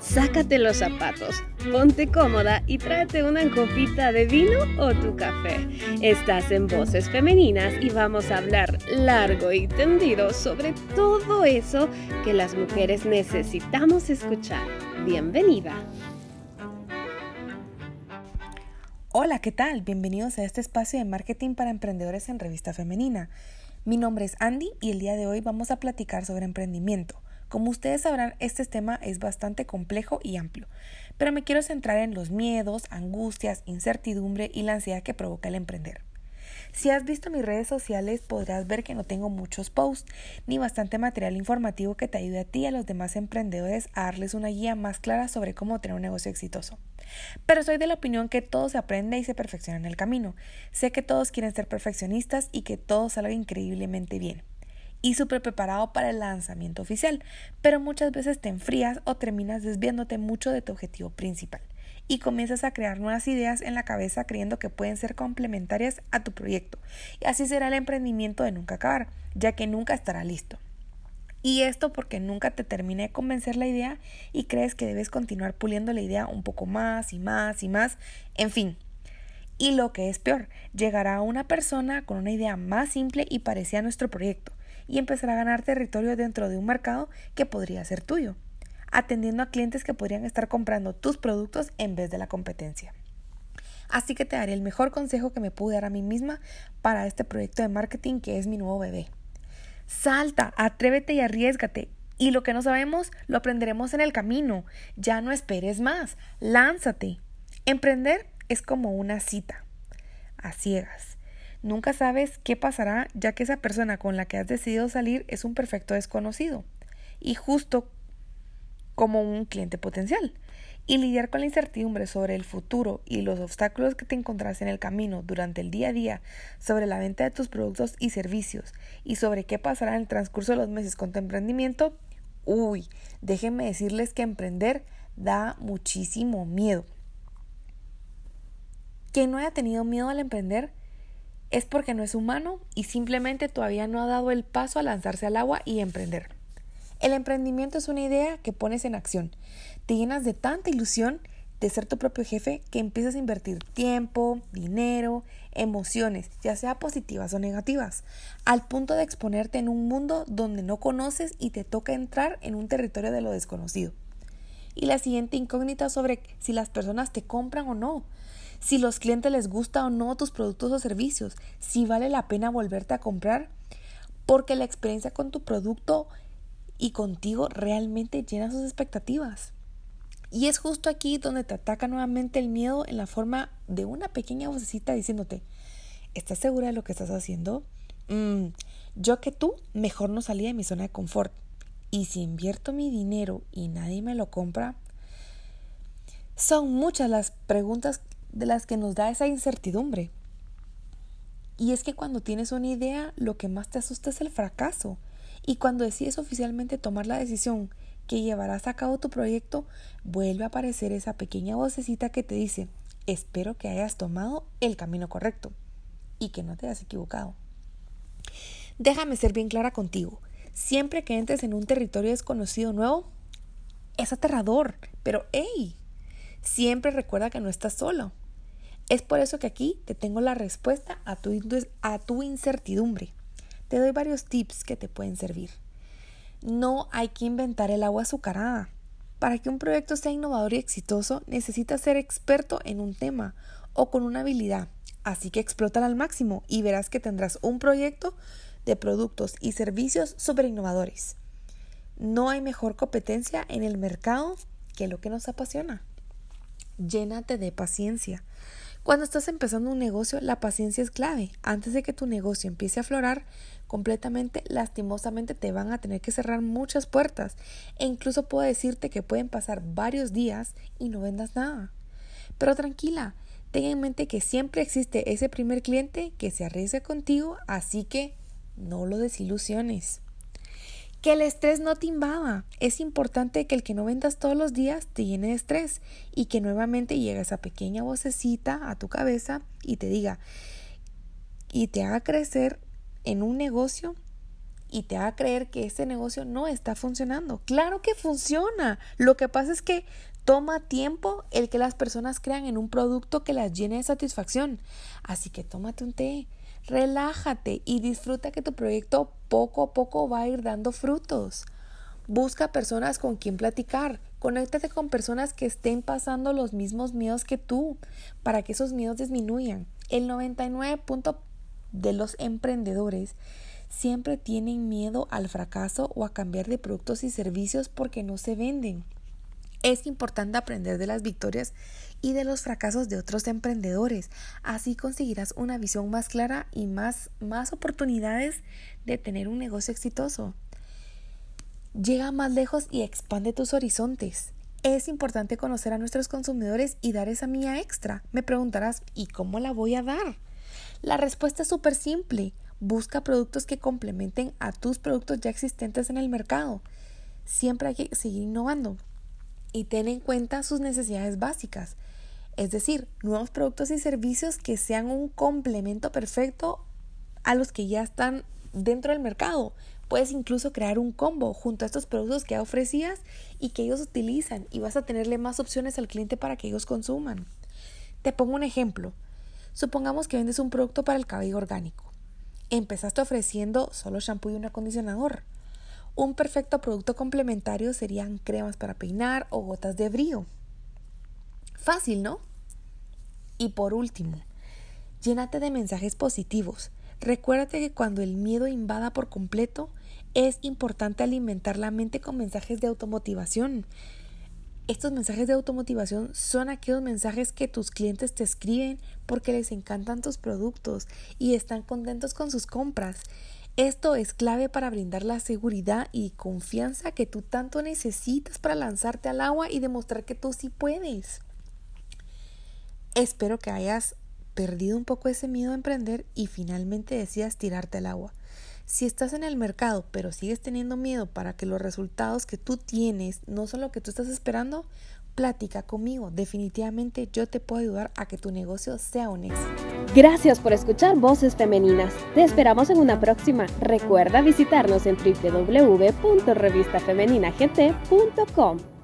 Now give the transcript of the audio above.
Sácate los zapatos, ponte cómoda y tráete una copita de vino o tu café. Estás en Voces Femeninas y vamos a hablar largo y tendido sobre todo eso que las mujeres necesitamos escuchar. Bienvenida. Hola, ¿qué tal? Bienvenidos a este espacio de marketing para emprendedores en Revista Femenina. Mi nombre es Andy y el día de hoy vamos a platicar sobre emprendimiento como ustedes sabrán, este tema es bastante complejo y amplio, pero me quiero centrar en los miedos, angustias, incertidumbre y la ansiedad que provoca el emprender. Si has visto mis redes sociales podrás ver que no tengo muchos posts ni bastante material informativo que te ayude a ti y a los demás emprendedores a darles una guía más clara sobre cómo tener un negocio exitoso. Pero soy de la opinión que todo se aprende y se perfecciona en el camino. Sé que todos quieren ser perfeccionistas y que todo salga increíblemente bien y súper preparado para el lanzamiento oficial, pero muchas veces te enfrías o terminas desviándote mucho de tu objetivo principal y comienzas a crear nuevas ideas en la cabeza creyendo que pueden ser complementarias a tu proyecto. Y así será el emprendimiento de nunca acabar, ya que nunca estará listo. Y esto porque nunca te termina de convencer la idea y crees que debes continuar puliendo la idea un poco más y más y más, en fin. Y lo que es peor, llegará una persona con una idea más simple y parecida a nuestro proyecto, y empezar a ganar territorio dentro de un mercado que podría ser tuyo, atendiendo a clientes que podrían estar comprando tus productos en vez de la competencia. Así que te daré el mejor consejo que me pude dar a mí misma para este proyecto de marketing que es mi nuevo bebé. Salta, atrévete y arriesgate. Y lo que no sabemos lo aprenderemos en el camino. Ya no esperes más. Lánzate. Emprender es como una cita. A ciegas. Nunca sabes qué pasará ya que esa persona con la que has decidido salir es un perfecto desconocido y justo como un cliente potencial. Y lidiar con la incertidumbre sobre el futuro y los obstáculos que te encontrás en el camino durante el día a día sobre la venta de tus productos y servicios y sobre qué pasará en el transcurso de los meses con tu emprendimiento, uy, déjenme decirles que emprender da muchísimo miedo. Quien no haya tenido miedo al emprender es porque no es humano y simplemente todavía no ha dado el paso a lanzarse al agua y emprender. El emprendimiento es una idea que pones en acción. Te llenas de tanta ilusión de ser tu propio jefe que empiezas a invertir tiempo, dinero, emociones, ya sea positivas o negativas, al punto de exponerte en un mundo donde no conoces y te toca entrar en un territorio de lo desconocido. Y la siguiente incógnita sobre si las personas te compran o no, si los clientes les gusta o no tus productos o servicios, si vale la pena volverte a comprar, porque la experiencia con tu producto y contigo realmente llena sus expectativas. Y es justo aquí donde te ataca nuevamente el miedo en la forma de una pequeña vocecita diciéndote, ¿estás segura de lo que estás haciendo? Mm, yo que tú, mejor no salí de mi zona de confort. Y si invierto mi dinero y nadie me lo compra, son muchas las preguntas de las que nos da esa incertidumbre. Y es que cuando tienes una idea, lo que más te asusta es el fracaso. Y cuando decides oficialmente tomar la decisión que llevarás a cabo tu proyecto, vuelve a aparecer esa pequeña vocecita que te dice, espero que hayas tomado el camino correcto y que no te hayas equivocado. Déjame ser bien clara contigo. Siempre que entres en un territorio desconocido nuevo, es aterrador, pero hey, siempre recuerda que no estás solo. Es por eso que aquí te tengo la respuesta a tu, incertidumbre. Te doy varios tips que te pueden servir. No hay que inventar el agua azucarada. Para que un proyecto sea innovador y exitoso, necesitas ser experto en un tema o con una habilidad. Así que explótala al máximo y verás que tendrás un proyecto de productos y servicios súper innovadores. No hay mejor competencia en el mercado que lo que nos apasiona. Llénate de paciencia. Cuando estás empezando un negocio, la paciencia es clave. Antes de que tu negocio empiece a aflorar completamente, lastimosamente te van a tener que cerrar muchas puertas e incluso puedo decirte que pueden pasar varios días y no vendas nada. Pero tranquila, ten en mente que siempre existe ese primer cliente que se arriesga contigo, así que no lo desilusiones. Que el estrés no te invada. Es importante que el que no vendas todos los días te llene de estrés y que nuevamente llegue esa pequeña vocecita a tu cabeza y te diga y te haga crecer en un negocio y te haga creer que ese negocio no está funcionando. Claro que funciona. Lo que pasa es que toma tiempo el que las personas crean en un producto que las llene de satisfacción. Así que tómate un té, relájate y disfruta que tu proyecto poco a poco va a ir dando frutos. Busca personas con quien platicar. Conéctate con personas que estén pasando los mismos miedos que tú para que esos miedos disminuyan. El 99 de los emprendedores siempre tienen miedo al fracaso o a cambiar de productos y servicios porque no se venden. Es importante aprender de las victorias y de los fracasos de otros emprendedores. Así conseguirás una visión más clara y más, más oportunidades de tener un negocio exitoso. Llega más lejos y expande tus horizontes. Es importante conocer a nuestros consumidores y dar esa mía extra. Me preguntarás, ¿y cómo la voy a dar? La respuesta es súper simple. Busca productos que complementen a tus productos ya existentes en el mercado. Siempre hay que seguir innovando y ten en cuenta sus necesidades básicas. Es decir, nuevos productos y servicios que sean un complemento perfecto a los que ya están dentro del mercado. Puedes incluso crear un combo junto a estos productos que ya ofrecías y que ellos utilizan y vas a tenerle más opciones al cliente para que ellos consuman. Te pongo un ejemplo. Supongamos que vendes un producto para el cabello orgánico. Empezaste ofreciendo solo shampoo y un acondicionador. Un perfecto producto complementario serían cremas para peinar o gotas de brío. Fácil, ¿no? Y por último, llénate de mensajes positivos. Recuérdate que cuando el miedo invada por completo, es importante alimentar la mente con mensajes de automotivación. Estos mensajes de automotivación son aquellos mensajes que tus clientes te escriben porque les encantan tus productos y están contentos con sus compras. Esto es clave para brindar la seguridad y confianza que tú tanto necesitas para lanzarte al agua y demostrar que tú sí puedes. Espero que hayas perdido un poco ese miedo a emprender y finalmente decidas tirarte al agua. Si estás en el mercado pero sigues teniendo miedo para que los resultados que tú tienes no son lo que tú estás esperando, Plática conmigo. Definitivamente yo te puedo ayudar a que tu negocio sea un éxito. Gracias por escuchar Voces Femeninas. Te esperamos en una próxima. Recuerda visitarnos en www.revistafemeninagt.com.